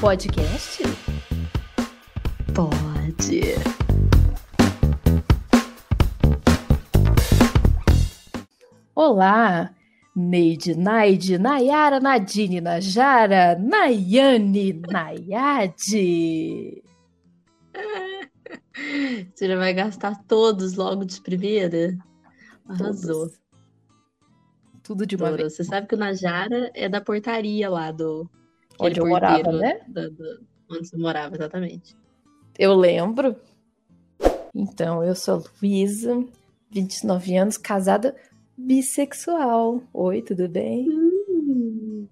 podcast? Pode. Olá, Neide, Naide, Nayara, Nadine, Najara, Nayane, Nayade. Você já vai gastar todos logo de primeira? Arrasou. Todos. Tudo de uma vez. Você sabe que o Najara é da portaria lá do. Onde eu morava, né? onde você morava, exatamente. Eu lembro. Então, eu sou Luísa, 29 anos, casada bissexual. Oi, tudo bem? Hum.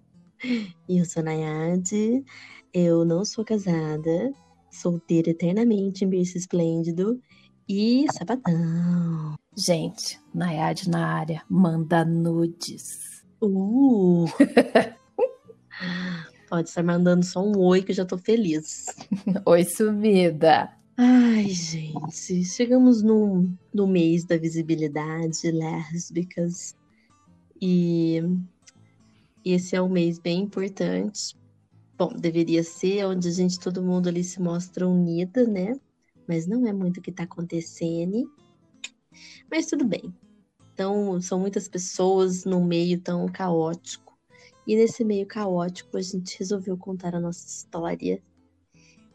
E eu sou Nayade. Eu não sou casada. Solteira eternamente em berço esplêndido. E sapatão. Gente, Nayade na área, manda nudes. Uh! Pode estar mandando só um oi que eu já tô feliz. Oi, sumida. Ai, gente, chegamos no, no mês da visibilidade lésbicas e esse é um mês bem importante. Bom, deveria ser onde a gente, todo mundo ali se mostra unida, né? Mas não é muito o que tá acontecendo. Mas tudo bem. Então, são muitas pessoas num meio tão caótico. E nesse meio caótico, a gente resolveu contar a nossa história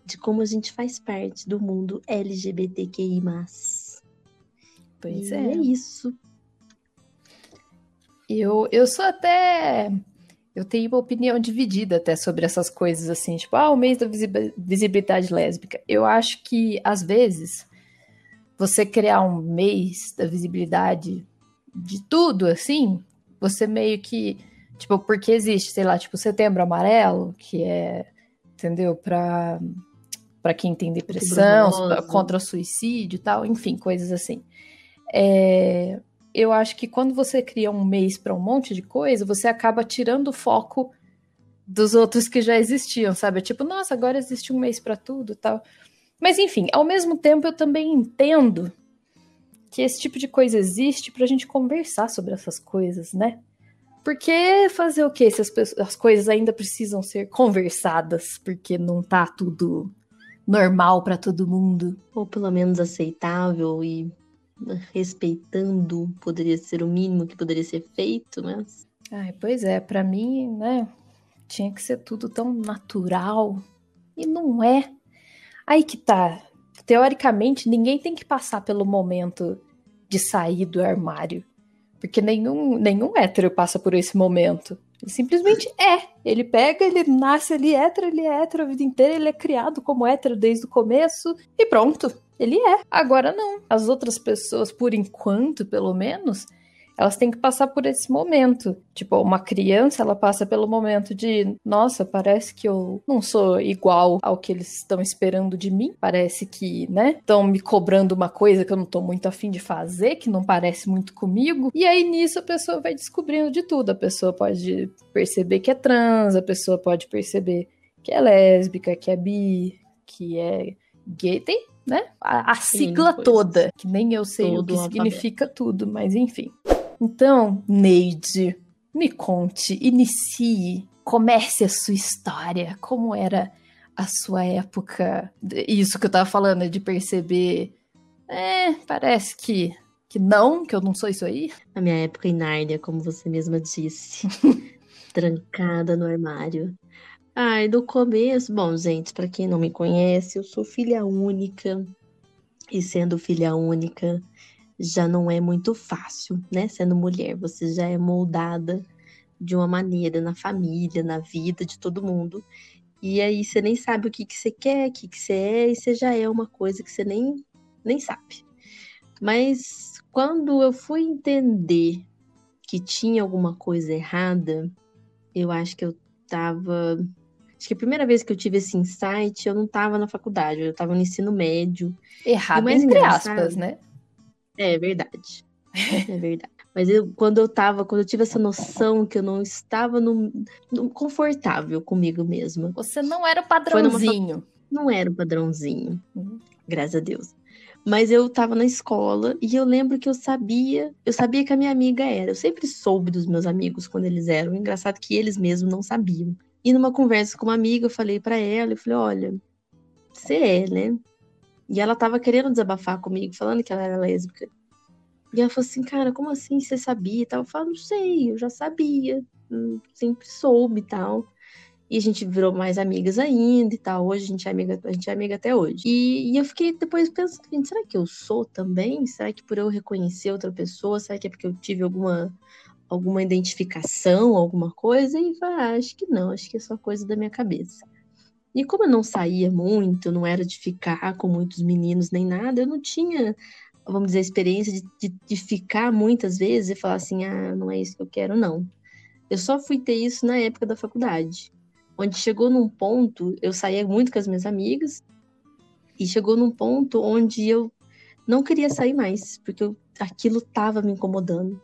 de como a gente faz parte do mundo LGBTQI+. Pois e é. é isso. Eu, eu sou até. Eu tenho uma opinião dividida até sobre essas coisas assim, tipo, ah, o mês da visibi- visibilidade lésbica. Eu acho que, às vezes, você criar um mês da visibilidade de tudo, assim, você meio que. Tipo, porque existe, sei lá, tipo, setembro amarelo, que é, entendeu? Pra, pra quem tem depressão, rosa. contra o suicídio e tal, enfim, coisas assim. É, eu acho que quando você cria um mês para um monte de coisa, você acaba tirando o foco dos outros que já existiam, sabe? Tipo, nossa, agora existe um mês para tudo, e tal. Mas enfim, ao mesmo tempo eu também entendo que esse tipo de coisa existe pra gente conversar sobre essas coisas, né? Porque fazer o quê se as, pessoas- as coisas ainda precisam ser conversadas, porque não tá tudo normal pra todo mundo. Ou pelo menos aceitável e respeitando, poderia ser o mínimo que poderia ser feito, mas Ai, pois é, pra mim, né, tinha que ser tudo tão natural e não é. Aí que tá. Teoricamente, ninguém tem que passar pelo momento de sair do armário, porque nenhum nenhum hétero passa por esse momento. Ele simplesmente é. Ele pega, ele nasce, é hétero, ele é hétero a vida inteira, ele é criado como hétero desde o começo e pronto. Ele é. Agora não. As outras pessoas, por enquanto, pelo menos, elas têm que passar por esse momento. Tipo, uma criança, ela passa pelo momento de, nossa, parece que eu não sou igual ao que eles estão esperando de mim. Parece que, né, estão me cobrando uma coisa que eu não tô muito afim de fazer, que não parece muito comigo. E aí nisso a pessoa vai descobrindo de tudo. A pessoa pode perceber que é trans, a pessoa pode perceber que é lésbica, que é bi, que é gay. Tem, né? A, a sigla toda, que nem eu sei Todo o que alfabeto. significa tudo, mas enfim. Então, Neide, me conte, inicie, comece a sua história. Como era a sua época? Isso que eu tava falando, é de perceber. É, parece que, que não, que eu não sou isso aí. na minha época em Nárnia, como você mesma disse, trancada no armário. Ai, do começo, bom, gente, pra quem não me conhece, eu sou filha única. E sendo filha única, já não é muito fácil, né? Sendo mulher, você já é moldada de uma maneira na família, na vida de todo mundo. E aí você nem sabe o que que você quer, o que que você é, e você já é uma coisa que você nem, nem sabe. Mas quando eu fui entender que tinha alguma coisa errada, eu acho que eu tava. Acho que a primeira vez que eu tive esse insight, eu não tava na faculdade, eu tava no ensino médio. Errado, entre aspas, né? É verdade. É verdade. Mas eu, quando eu tava, quando eu tive essa noção que eu não estava no, no- confortável comigo mesma, Você não era o Foi numa padrãozinho. não era o padrãozinho, Uhum. graças a Deus. Mas eu tava na escola e eu lembro que eu sabia, eu sabia que a minha amiga era. Eu sempre soube dos meus amigos quando eles eram. Engraçado que eles mesmos não sabiam. E numa conversa com uma amiga, eu falei para ela, eu falei, olha, você é, né? E ela tava querendo desabafar comigo, falando que ela era lésbica. E ela falou assim, cara, como assim você sabia e? Eu falo, não sei, eu já sabia, hum, sempre soube e tal. E a gente virou mais amigas ainda e tal. Hoje a gente é amiga, a gente é amiga até hoje. E, e eu fiquei depois pensando, será que eu sou também? Será que por eu reconhecer outra pessoa, será que é porque eu tive alguma alguma identificação, alguma coisa? E falei, ah, acho que não, acho que é só coisa da minha cabeça. E como eu não saía muito, não era de ficar com muitos meninos nem nada, eu não tinha, vamos dizer, a experiência de, de, de ficar muitas vezes e falar assim, ah, não é isso que eu quero, não. Eu só fui ter isso na época da faculdade onde chegou num ponto, eu saía muito com as minhas amigas, e chegou num ponto onde eu não queria sair mais, porque eu, aquilo estava me incomodando.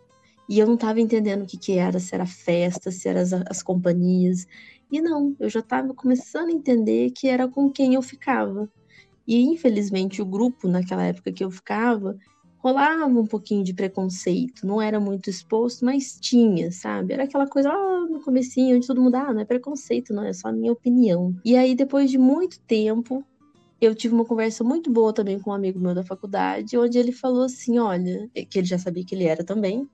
E eu não estava entendendo o que, que era, se era festa, se eram as, as companhias. E não, eu já estava começando a entender que era com quem eu ficava. E infelizmente o grupo naquela época que eu ficava rolava um pouquinho de preconceito, não era muito exposto, mas tinha, sabe? Era aquela coisa lá no comecinho, onde todo mundo, ah, não é preconceito, não, é só a minha opinião. E aí, depois de muito tempo, eu tive uma conversa muito boa também com um amigo meu da faculdade, onde ele falou assim, olha, que ele já sabia que ele era também,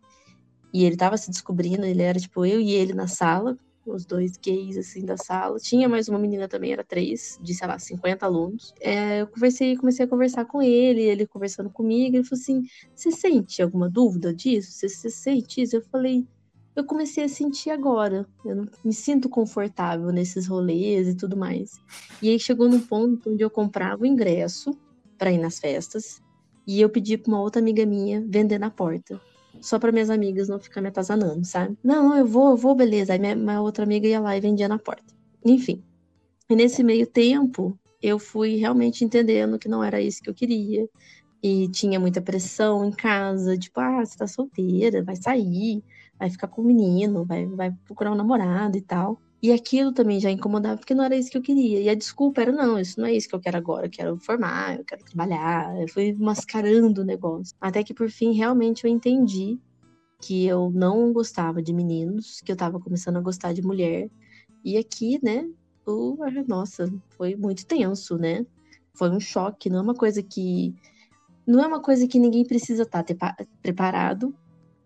e ele tava se descobrindo, ele era tipo eu e ele na sala, os dois gays, assim, da sala. Tinha mais uma menina também, era três, de, sei lá, 50 alunos. É, eu conversei, comecei a conversar com ele, ele conversando comigo, ele falou assim, você sente alguma dúvida disso? Você, sente isso? Eu falei, eu comecei a sentir agora. Eu não me sinto confortável nesses rolês e tudo mais. E aí chegou num ponto onde eu comprava o ingresso para ir nas festas e eu pedi para uma outra amiga minha vender na porta só para minhas amigas não ficar me atazanando, sabe? Não, eu vou, eu vou, beleza. Aí minha, minha outra amiga ia lá e vendia na porta. Enfim. E nesse meio tempo, eu fui realmente entendendo que não era isso que eu queria. E tinha muita pressão em casa, tipo, ah, você tá solteira, vai sair, vai ficar com o menino, vai, vai procurar um namorado e tal. E aquilo também já incomodava, porque não era isso que eu queria. E a desculpa era, não, isso não é isso que eu quero agora, eu quero formar, eu quero trabalhar. Eu fui mascarando o negócio. Até que por fim, realmente eu entendi que eu não gostava de meninos, que eu tava começando a gostar de mulher. E aqui, né, o, nossa, foi muito tenso, né? Foi um choque, não é uma coisa que. Não é uma coisa que ninguém precisa estar tá preparado,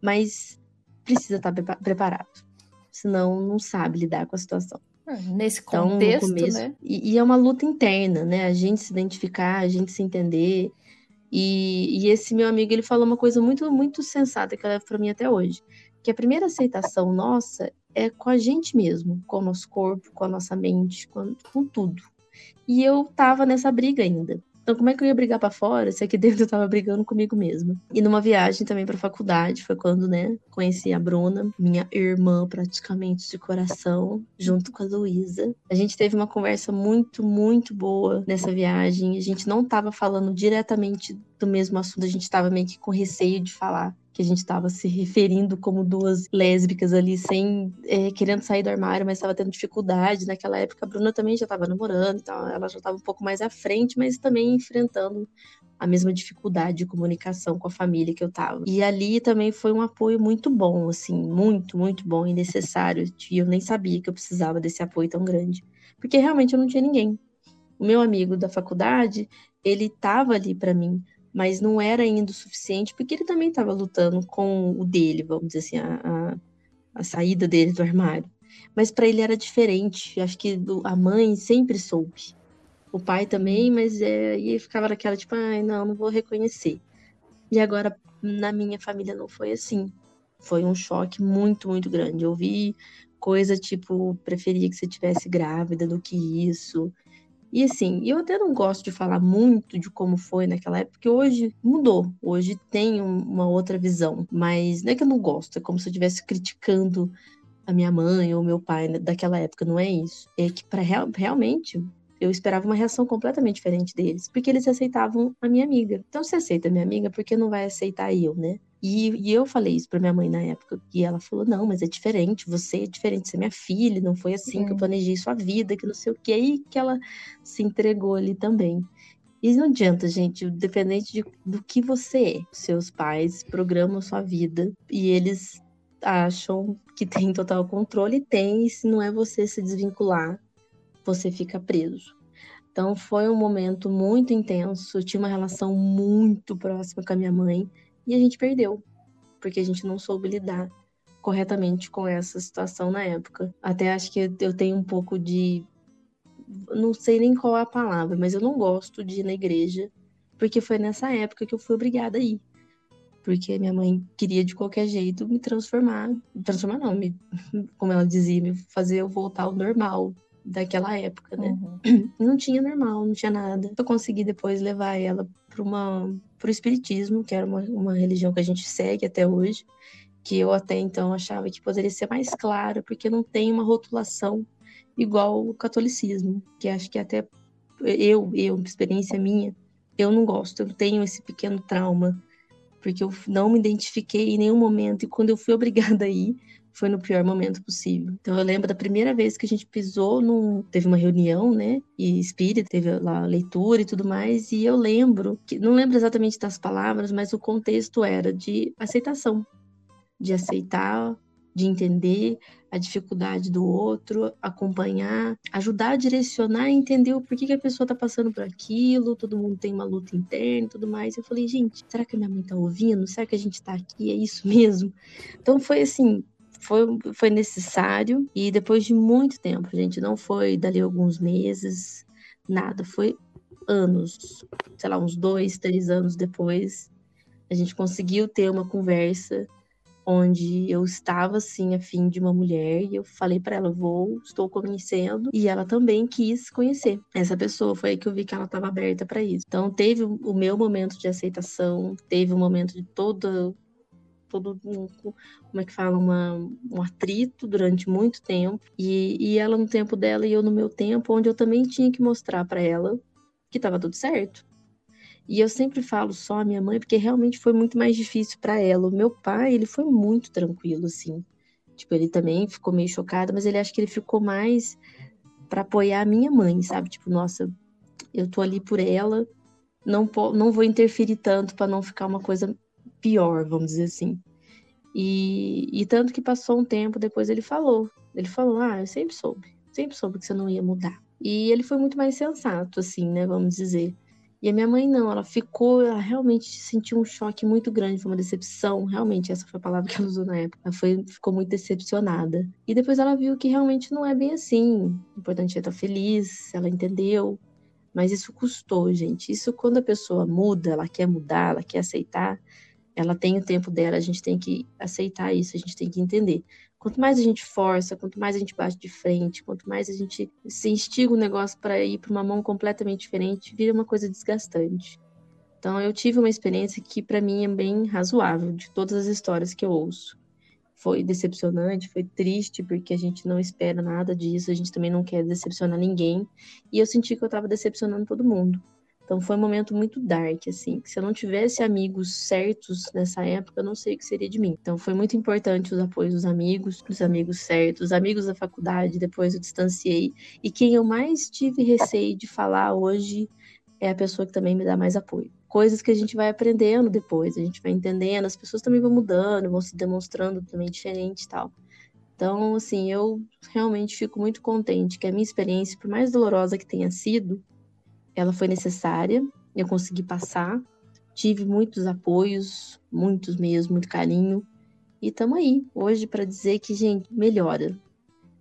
mas precisa estar tá preparado senão não sabe lidar com a situação. Ah, nesse contexto, então, começo, né? E, e, é uma luta interna, né? A gente se identificar, a gente se entender. E, e esse meu amigo, ele falou uma coisa muito, muito sensata que eu levo para mim até hoje. Que a primeira aceitação nossa é com a gente mesmo, com o nosso corpo, com a nossa mente, com, com tudo. E eu tava nessa briga ainda. Então, como é que eu ia brigar para fora se aqui dentro eu tava brigando comigo mesma? E numa viagem também pra faculdade, foi quando, né, conheci a Bruna, minha irmã praticamente de coração, junto com a Luísa. A gente teve uma conversa muito, muito boa nessa viagem. A gente não tava falando diretamente do mesmo assunto, a gente tava meio que com receio de falar que a gente estava se referindo como duas lésbicas ali, sem é, querendo sair do armário, mas estava tendo dificuldade. Naquela época, a Bruna também já estava namorando, então ela já estava um pouco mais à frente, mas também enfrentando a mesma dificuldade de comunicação com a família que eu tava. E ali também foi um apoio muito bom, assim, muito, muito bom e necessário. E eu nem sabia que eu precisava desse apoio tão grande, porque realmente eu não tinha ninguém. O meu amigo da faculdade, ele tava ali para mim, mas não era ainda o suficiente, porque ele também estava lutando com o dele, vamos dizer assim, a, a, a saída dele do armário. Mas para ele era diferente. Acho que a mãe sempre soube. O pai também, mas é, e ficava naquela tipo, ai, não, não vou reconhecer. E agora na minha família não foi assim. Foi um choque muito, muito grande. Eu vi coisa tipo, preferia que você tivesse grávida do que isso. E assim, eu até não gosto de falar muito de como foi naquela época, porque hoje mudou. Hoje tem uma outra visão. Mas não é que eu não gosto, é como se eu estivesse criticando a minha mãe ou meu pai daquela época, não é isso. É que para real, realmente eu esperava uma reação completamente diferente deles, porque eles aceitavam a minha amiga. Então, se aceita a minha amiga, por que não vai aceitar eu, né? E, e, eu falei isso pra minha mãe na época, e ela falou: não, mas é diferente, você é diferente, você é minha filha, não foi assim que eu planejei sua vida, que não sei o que. Aí que ela se entregou ali também. E não adianta, gente, dependente de, do que você é. Seus pais programam sua vida e eles acham que tem total controle, tem, e se não é você se desvincular, você fica preso. Então foi um momento muito intenso, eu tinha uma relação muito próxima com a minha mãe e a gente perdeu, porque a gente não soube lidar corretamente com essa situação na época. Até acho que eu tenho um pouco de não sei nem qual é a palavra, mas eu não gosto de ir na igreja, porque foi nessa época que eu fui obrigada a ir porque minha mãe queria de qualquer jeito me transformar, transformar não, me, como ela dizia, me fazer eu voltar ao normal daquela época, né? Uhum. Não tinha normal, não tinha nada. Eu consegui depois levar ela para uma pro espiritismo, que era uma, uma religião que a gente segue até hoje, que eu até então achava que poderia ser mais clara, porque não tem uma rotulação igual o catolicismo, que acho que até eu, eu, experiência minha, eu não gosto, eu tenho esse pequeno trauma porque eu não me identifiquei em nenhum momento e quando eu fui obrigada a ir, foi no pior momento possível. Então eu lembro da primeira vez que a gente pisou num. Teve uma reunião, né? E espírita, teve lá leitura e tudo mais. E eu lembro, que não lembro exatamente das palavras, mas o contexto era de aceitação. De aceitar de entender a dificuldade do outro, acompanhar, ajudar a direcionar entender o porquê que a pessoa tá passando por aquilo, todo mundo tem uma luta interna e tudo mais. Eu falei, gente, será que a minha mãe tá ouvindo? Será que a gente tá aqui? É isso mesmo? Então foi assim, foi, foi necessário e depois de muito tempo, gente, não foi dali alguns meses, nada, foi anos, sei lá, uns dois, três anos depois, a gente conseguiu ter uma conversa onde eu estava assim a fim de uma mulher e eu falei para ela vou estou conhecendo e ela também quis conhecer essa pessoa foi aí que eu vi que ela estava aberta para isso. Então teve o meu momento de aceitação teve o momento de todo todo um, como é que fala uma, um atrito durante muito tempo e, e ela no tempo dela e eu no meu tempo onde eu também tinha que mostrar para ela que estava tudo certo e eu sempre falo só a minha mãe, porque realmente foi muito mais difícil para ela. O meu pai, ele foi muito tranquilo, assim. Tipo, ele também ficou meio chocado, mas ele acha que ele ficou mais para apoiar a minha mãe, sabe? Tipo, nossa, eu tô ali por ela, não, não vou interferir tanto para não ficar uma coisa pior, vamos dizer assim. E, e tanto que passou um tempo, depois ele falou. Ele falou: Ah, eu sempre soube, sempre soube que você não ia mudar. E ele foi muito mais sensato, assim, né? Vamos dizer. E a minha mãe não, ela ficou, ela realmente sentiu um choque muito grande, foi uma decepção, realmente, essa foi a palavra que ela usou na época. Ela foi, ficou muito decepcionada. E depois ela viu que realmente não é bem assim. O importante é estar feliz, ela entendeu. Mas isso custou, gente. Isso quando a pessoa muda, ela quer mudar, ela quer aceitar, ela tem o tempo dela, a gente tem que aceitar isso, a gente tem que entender. Quanto mais a gente força, quanto mais a gente bate de frente, quanto mais a gente se instiga o negócio para ir para uma mão completamente diferente, vira uma coisa desgastante. Então eu tive uma experiência que para mim é bem razoável de todas as histórias que eu ouço. Foi decepcionante, foi triste porque a gente não espera nada disso, a gente também não quer decepcionar ninguém, e eu senti que eu estava decepcionando todo mundo. Então foi um momento muito dark, assim. Se eu não tivesse amigos certos nessa época, eu não sei o que seria de mim. Então foi muito importante os apoios dos amigos, dos amigos certos, os amigos da faculdade, depois eu distanciei. E quem eu mais tive receio de falar hoje é a pessoa que também me dá mais apoio. Coisas que a gente vai aprendendo depois, a gente vai entendendo, as pessoas também vão mudando, vão se demonstrando também diferente e tal. Então, assim, eu realmente fico muito contente que a minha experiência, por mais dolorosa que tenha sido, ela foi necessária, eu consegui passar, tive muitos apoios, muitos mesmo, muito carinho, e estamos aí hoje para dizer que, gente, melhora.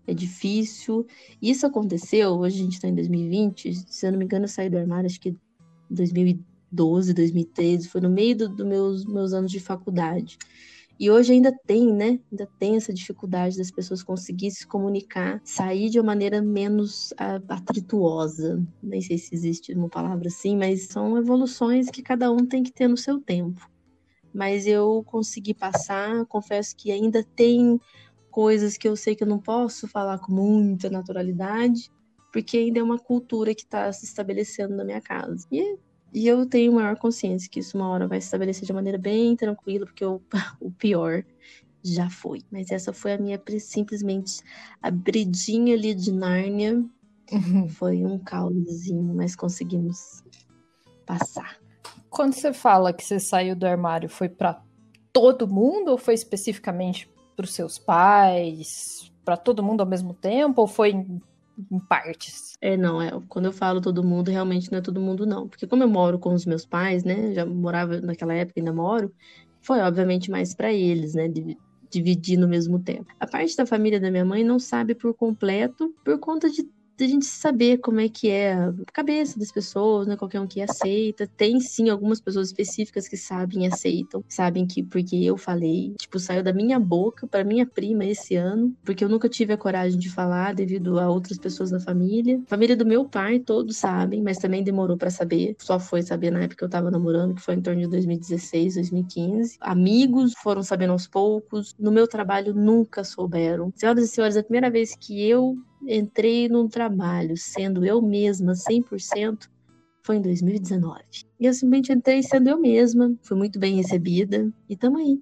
É difícil. Isso aconteceu, hoje a gente está em 2020, se eu não me engano, eu saí do armário, acho que 2012, 2013, foi no meio dos do meus, meus anos de faculdade. E hoje ainda tem, né? Ainda tem essa dificuldade das pessoas conseguirem se comunicar, sair de uma maneira menos atrituosa. Nem sei se existe uma palavra assim, mas são evoluções que cada um tem que ter no seu tempo. Mas eu consegui passar, confesso que ainda tem coisas que eu sei que eu não posso falar com muita naturalidade, porque ainda é uma cultura que está se estabelecendo na minha casa. E e eu tenho maior consciência que isso uma hora vai se estabelecer de maneira bem tranquila, porque o, o pior já foi. Mas essa foi a minha simplesmente abridinha ali de Nárnia. Uhum. Foi um caosinho, mas conseguimos passar. Quando você fala que você saiu do armário, foi para todo mundo ou foi especificamente para os seus pais, para todo mundo ao mesmo tempo, ou foi em, partes? É, não, é, quando eu falo todo mundo, realmente não é todo mundo, não. Porque como eu moro com os meus pais, né, já morava naquela época, ainda moro, foi obviamente mais para eles, né, dividir no mesmo tempo. A parte da família da minha mãe não sabe por completo, por conta de a gente saber como é que é a cabeça das pessoas, né? Qualquer um que aceita. Tem sim algumas pessoas específicas que sabem e aceitam, sabem que porque eu falei, tipo, saiu da minha boca para minha prima esse ano, porque eu nunca tive a coragem de falar devido a outras pessoas da família. família do meu pai, todos sabem, mas também demorou para saber. Só foi saber na época que eu tava namorando, que foi em torno de 2016, 2015. Amigos foram sabendo aos poucos. No meu trabalho nunca souberam. Senhoras e senhores, a primeira vez que eu entrei num trabalho sendo eu mesma 100% foi em 2019. E eu simplesmente entrei sendo eu mesma, fui muito bem recebida e tamo aí.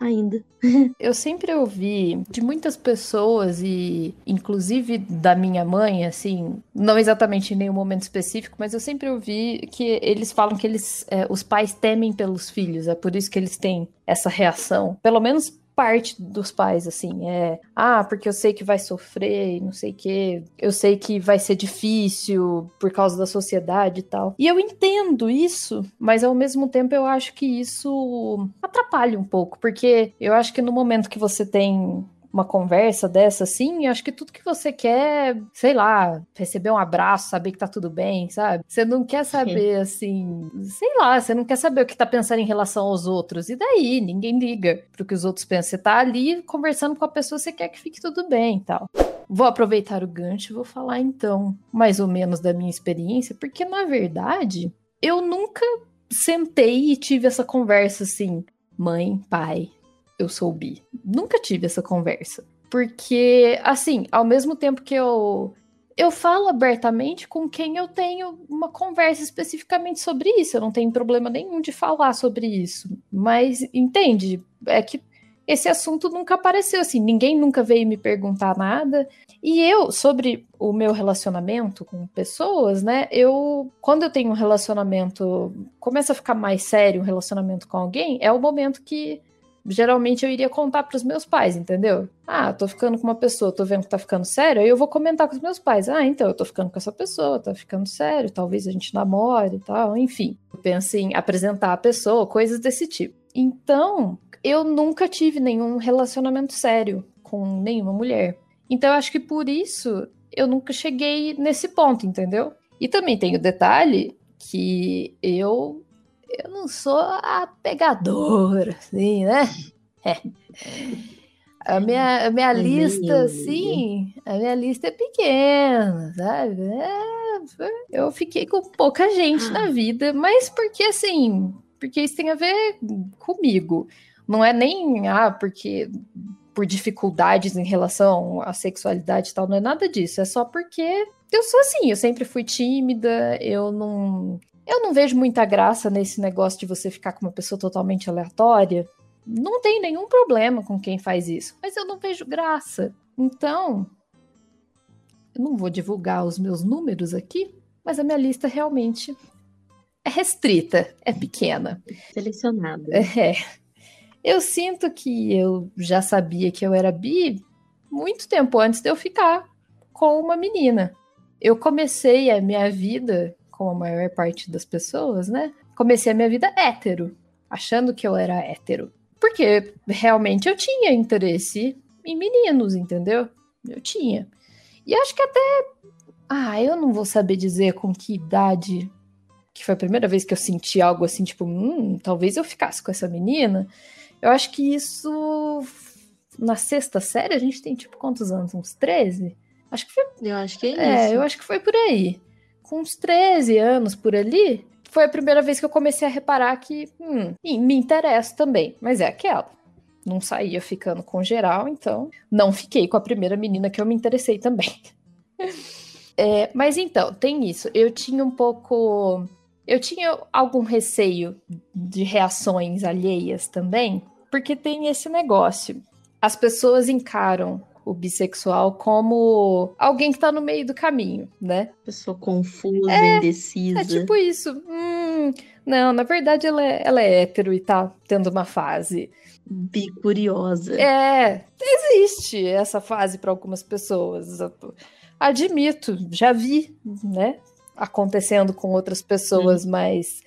Ainda. eu sempre ouvi de muitas pessoas e inclusive da minha mãe, assim, não exatamente em nenhum momento específico, mas eu sempre ouvi que eles falam que eles, é, os pais temem pelos filhos, é por isso que eles têm essa reação. Pelo menos parte dos pais, assim. É, ah, porque eu sei que vai sofrer e não sei o quê. Eu sei que vai ser difícil por causa da sociedade e tal. E eu entendo isso, mas ao mesmo tempo eu acho que isso atrapalha um pouco, porque eu acho que no momento que você tem uma conversa dessa, assim, acho que tudo que você quer, sei lá, receber um abraço, saber que tá tudo bem, sabe? Você não quer saber, assim, sei lá, você não quer saber o que tá pensando em relação aos outros. E daí? Ninguém liga pro que os outros pensam. Você tá ali conversando com a pessoa, você quer que fique tudo bem e tal. Vou aproveitar o gancho e vou falar então, mais ou menos da minha experiência, porque na verdade, eu nunca sentei e tive essa conversa assim, mãe, pai, eu sou bi. Nunca tive essa conversa. Porque, assim, ao mesmo tempo que eu. Eu falo abertamente com quem eu tenho uma conversa especificamente sobre isso. Eu não tenho problema nenhum de falar sobre isso. Mas, entende? É que esse assunto nunca apareceu assim, ninguém nunca veio me perguntar nada. E eu, sobre o meu relacionamento com pessoas, né? Eu, quando eu tenho um relacionamento, começa a ficar mais sério um relacionamento com alguém, é o momento que geralmente eu iria contar para os meus pais, entendeu? Ah, tô ficando com uma pessoa, tô vendo que tá ficando sério, aí eu vou comentar com os meus pais. Ah, então eu tô ficando com essa pessoa, tá ficando sério, talvez a gente namore e tal, enfim. Eu penso em apresentar a pessoa, coisas desse tipo. Então, eu nunca tive nenhum relacionamento sério com nenhuma mulher. Então, eu acho que por isso eu nunca cheguei nesse ponto, entendeu? E também tem o detalhe que eu eu não sou a pegadora, assim, né? É. A minha, a minha lista, sim, a minha lista é pequena, sabe? É, eu fiquei com pouca gente na vida, mas porque assim, porque isso tem a ver comigo. Não é nem, ah, porque por dificuldades em relação à sexualidade e tal, não é nada disso, é só porque eu sou assim, eu sempre fui tímida, eu não eu não vejo muita graça nesse negócio de você ficar com uma pessoa totalmente aleatória. Não tem nenhum problema com quem faz isso, mas eu não vejo graça. Então, eu não vou divulgar os meus números aqui, mas a minha lista realmente é restrita, é pequena. Selecionada. É. Eu sinto que eu já sabia que eu era bi muito tempo antes de eu ficar com uma menina. Eu comecei a minha vida como a maior parte das pessoas, né? Comecei a minha vida hétero, achando que eu era hétero. Porque realmente eu tinha interesse em meninos, entendeu? Eu tinha. E acho que até. Ah, eu não vou saber dizer com que idade que foi a primeira vez que eu senti algo assim, tipo, hum, talvez eu ficasse com essa menina. Eu acho que isso. Na sexta série, a gente tem tipo quantos anos? Uns 13? Acho que foi. Eu acho que é, é isso. É, eu acho que foi por aí com uns 13 anos por ali, foi a primeira vez que eu comecei a reparar que hum, me interessa também. Mas é aquela. Não saía ficando com geral, então não fiquei com a primeira menina que eu me interessei também. é, mas então, tem isso. Eu tinha um pouco. Eu tinha algum receio de reações alheias também, porque tem esse negócio. As pessoas encaram o bissexual como alguém que tá no meio do caminho, né? Pessoa confusa, é, indecisa. É tipo isso. Hum, não, na verdade ela é, ela é hétero e tá tendo uma fase. Bicuriosa. É, existe essa fase para algumas pessoas. Admito, já vi, né? Acontecendo com outras pessoas, hum. mas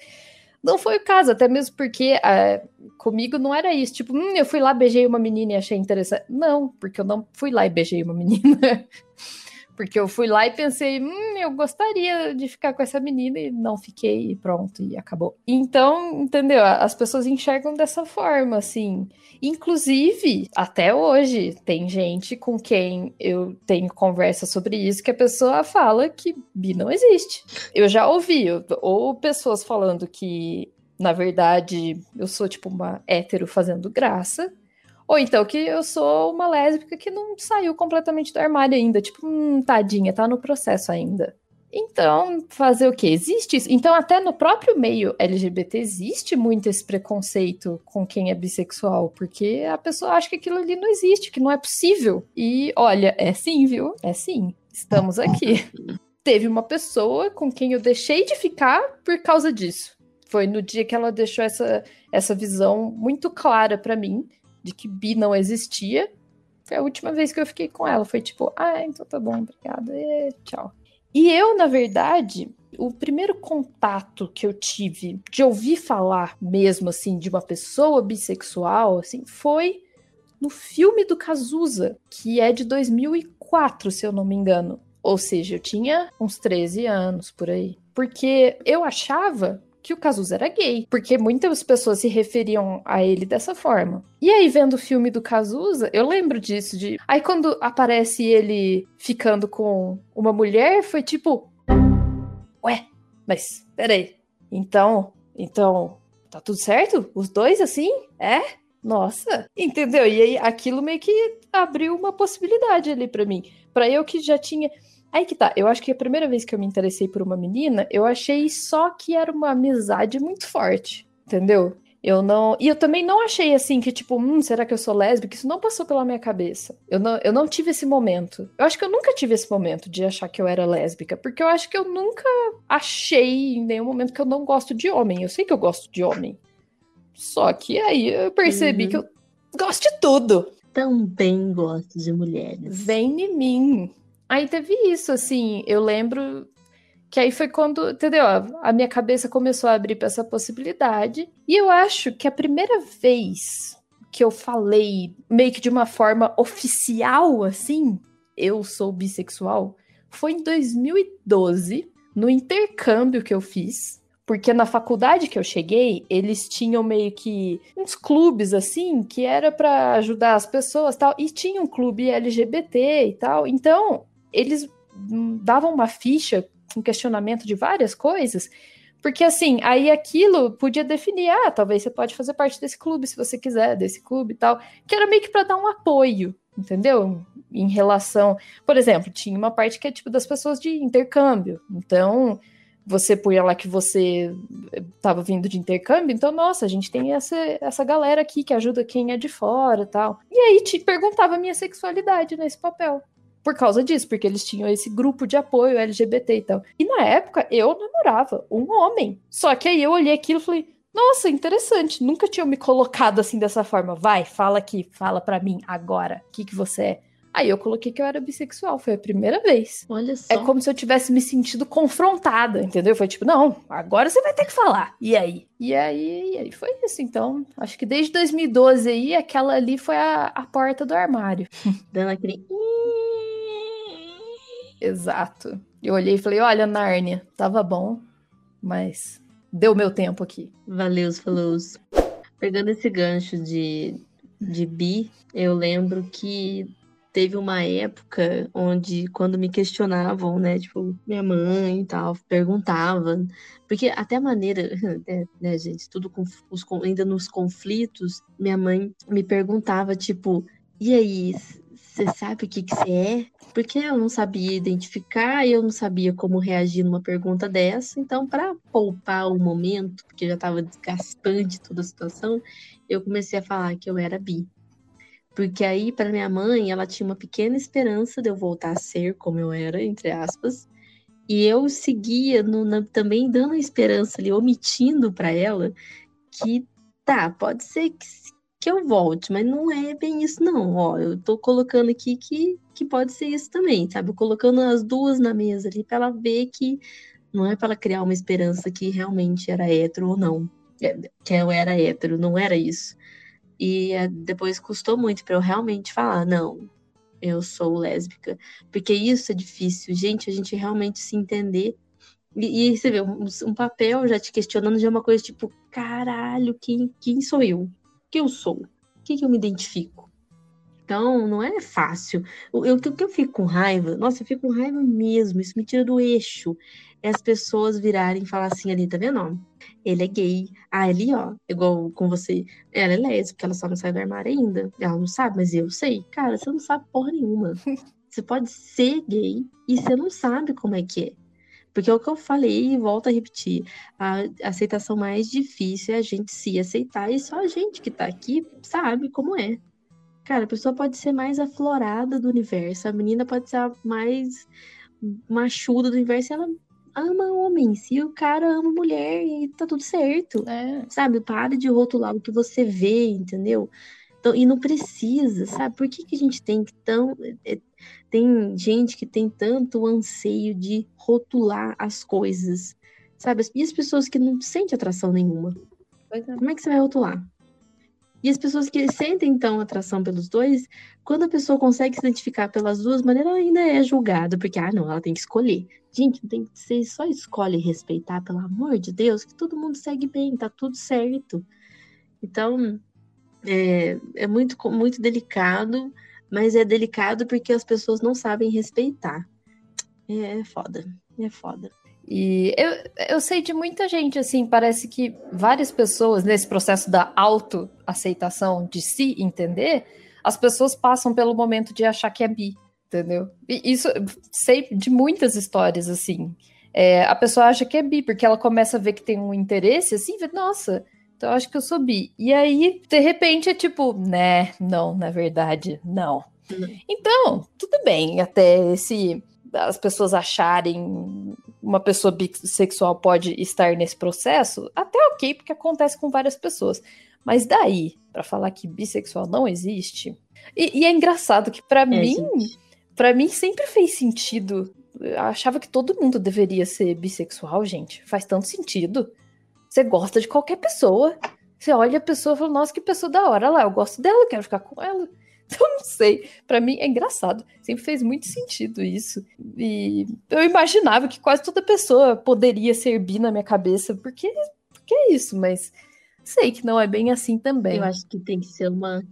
não foi o caso, até mesmo porque uh, comigo não era isso. Tipo, hum, eu fui lá, beijei uma menina e achei interessante. Não, porque eu não fui lá e beijei uma menina. Porque eu fui lá e pensei, hum, eu gostaria de ficar com essa menina e não fiquei e pronto, e acabou. Então, entendeu? As pessoas enxergam dessa forma, assim. Inclusive, até hoje, tem gente com quem eu tenho conversa sobre isso que a pessoa fala que bi não existe. Eu já ouvi, ou pessoas falando que, na verdade, eu sou tipo uma hétero fazendo graça ou então que eu sou uma lésbica que não saiu completamente do armário ainda. Tipo, hum, tadinha, tá no processo ainda. Então, fazer o que? Existe isso. Então, até no próprio meio LGBT existe muito esse preconceito com quem é bissexual, porque a pessoa acha que aquilo ali não existe, que não é possível. E olha, é sim, viu? É sim. Estamos aqui. Teve uma pessoa com quem eu deixei de ficar por causa disso. Foi no dia que ela deixou essa, essa visão muito clara para mim de que bi não existia. Foi a última vez que eu fiquei com ela. Foi tipo, ah, então tá bom, obrigada, e tchau. E eu, na verdade, o primeiro contato que eu tive de ouvir falar mesmo assim de uma pessoa bissexual, assim, foi no filme do Cazuza, que é de 2004, se eu não me engano. Ou seja, eu tinha uns 13 anos por aí. Porque eu achava que o Cazuza era gay, porque muitas pessoas se referiam a ele dessa forma. E aí, vendo o filme do Cazuza, eu lembro disso, de... Aí quando aparece ele ficando com uma mulher, foi tipo... Ué, mas peraí, então... Então, tá tudo certo? Os dois, assim? É? Nossa, entendeu? E aí aquilo meio que abriu uma possibilidade ali para mim. para eu que já tinha Aí que tá, eu acho que a primeira vez que eu me interessei por uma menina, eu achei só que era uma amizade muito forte, entendeu? Eu não. E eu também não achei assim que, tipo, hum, será que eu sou lésbica? Isso não passou pela minha cabeça. Eu não, eu não tive esse momento. Eu acho que eu nunca tive esse momento de achar que eu era lésbica, porque eu acho que eu nunca achei em nenhum momento que eu não gosto de homem. Eu sei que eu gosto de homem. Só que aí eu percebi uhum. que eu gosto de tudo. Também gosto de mulheres. Vem em mim. Aí teve isso, assim, eu lembro que aí foi quando, entendeu? A minha cabeça começou a abrir para essa possibilidade. E eu acho que a primeira vez que eu falei meio que de uma forma oficial, assim, eu sou bissexual, foi em 2012, no intercâmbio que eu fiz. Porque na faculdade que eu cheguei, eles tinham meio que uns clubes assim, que era para ajudar as pessoas, tal, e tinha um clube LGBT e tal. Então, eles davam uma ficha com questionamento de várias coisas, porque assim, aí aquilo podia definir, ah, talvez você pode fazer parte desse clube se você quiser, desse clube e tal, que era meio que para dar um apoio, entendeu? Em relação, por exemplo, tinha uma parte que é tipo das pessoas de intercâmbio. Então, você punha lá que você estava vindo de intercâmbio, então, nossa, a gente tem essa, essa galera aqui que ajuda quem é de fora tal. E aí te perguntava a minha sexualidade nesse papel por causa disso, porque eles tinham esse grupo de apoio LGBT e tal. E na época eu namorava um homem. Só que aí eu olhei aquilo e falei: "Nossa, interessante, nunca tinha me colocado assim dessa forma. Vai, fala aqui, fala para mim agora, o que que você é?" Aí eu coloquei que eu era bissexual, foi a primeira vez. Olha só. É como se eu tivesse me sentido confrontada, entendeu? Foi tipo, não, agora você vai ter que falar. E aí? E aí, e aí foi isso. Então, acho que desde 2012 aí, aquela ali foi a, a porta do armário. Dando aquele. Exato. Eu olhei e falei: olha, Nárnia, tava bom, mas deu meu tempo aqui. Valeu, falou. Pegando esse gancho de, de bi, eu lembro que teve uma época onde, quando me questionavam, né, tipo, minha mãe e tal, perguntava, porque até a maneira, né, né gente, tudo com os, ainda nos conflitos, minha mãe me perguntava, tipo, e aí, você sabe o que, que você é? Porque eu não sabia identificar, eu não sabia como reagir numa pergunta dessa. Então, para poupar o momento, porque já estava desgastante toda a situação, eu comecei a falar que eu era bi. Porque aí, para minha mãe, ela tinha uma pequena esperança de eu voltar a ser como eu era, entre aspas. E eu seguia no, na, também dando a esperança ali, omitindo para ela que tá, pode ser que, que eu volte, mas não é bem isso, não. Ó, eu tô colocando aqui que, que pode ser isso também, sabe? Colocando as duas na mesa ali para ela ver que não é para ela criar uma esperança que realmente era hétero ou não. É, que eu era hétero, não era isso. E é, depois custou muito para eu realmente falar, não, eu sou lésbica. Porque isso é difícil, gente, a gente realmente se entender. E, e você vê, um, um, papel já te questionando já é uma coisa tipo, caralho, quem, quem sou eu? Quem eu sou? O que, que eu me identifico? Então, não é fácil. O que eu, eu, fico com raiva, nossa, eu fico com raiva mesmo, isso me tira do eixo. É as pessoas virarem e falar assim ali, tá vendo? Ele é gay. Ah, ali, ó, igual com você. Ela é lésbica, ela só não sai do armário ainda. Ela não sabe, mas eu sei. Cara, você não sabe porra nenhuma. Você pode ser gay e você não sabe como é que é. Porque é o que eu falei e volto a repetir. A aceitação mais difícil é a gente se aceitar e só a gente que tá aqui sabe como é. Cara, a pessoa pode ser mais aflorada do universo, a menina pode ser a mais machuda do universo, ela ama homem, se o cara ama mulher e tá tudo certo. É. Sabe? Para de rotular o que você vê, entendeu? Então, e não precisa, sabe? Por que, que a gente tem que tão. É, tem gente que tem tanto anseio de rotular as coisas, sabe? E as pessoas que não sentem atração nenhuma. É. Como é que você vai rotular? E as pessoas que sentem, então, atração pelos dois, quando a pessoa consegue se identificar pelas duas maneiras, ela ainda é julgada, porque, ah, não, ela tem que escolher. Gente, não tem que ser, só escolhe respeitar, pelo amor de Deus, que todo mundo segue bem, tá tudo certo. Então, é, é muito, muito delicado, mas é delicado porque as pessoas não sabem respeitar. É, é foda, é foda. E eu, eu sei de muita gente, assim, parece que várias pessoas, nesse processo da autoaceitação, de se entender, as pessoas passam pelo momento de achar que é bi, entendeu? E isso, sei de muitas histórias, assim. É, a pessoa acha que é bi, porque ela começa a ver que tem um interesse, assim, vê, nossa, então acho que eu sou bi. E aí, de repente, é tipo, né, não, na verdade, não. Uhum. Então, tudo bem, até esse as pessoas acharem uma pessoa bissexual pode estar nesse processo, até ok, porque acontece com várias pessoas. Mas daí, para falar que bissexual não existe. E, e é engraçado que para é, mim, para mim sempre fez sentido. Eu achava que todo mundo deveria ser bissexual, gente. Faz tanto sentido. Você gosta de qualquer pessoa. Você olha a pessoa e fala, nossa, que pessoa da hora lá, eu gosto dela, quero ficar com ela. Então, não sei. Para mim é engraçado. Sempre fez muito sentido isso. E eu imaginava que quase toda pessoa poderia ser bi na minha cabeça, porque, porque é isso, mas sei que não é bem assim também. Eu acho que tem que ser uma.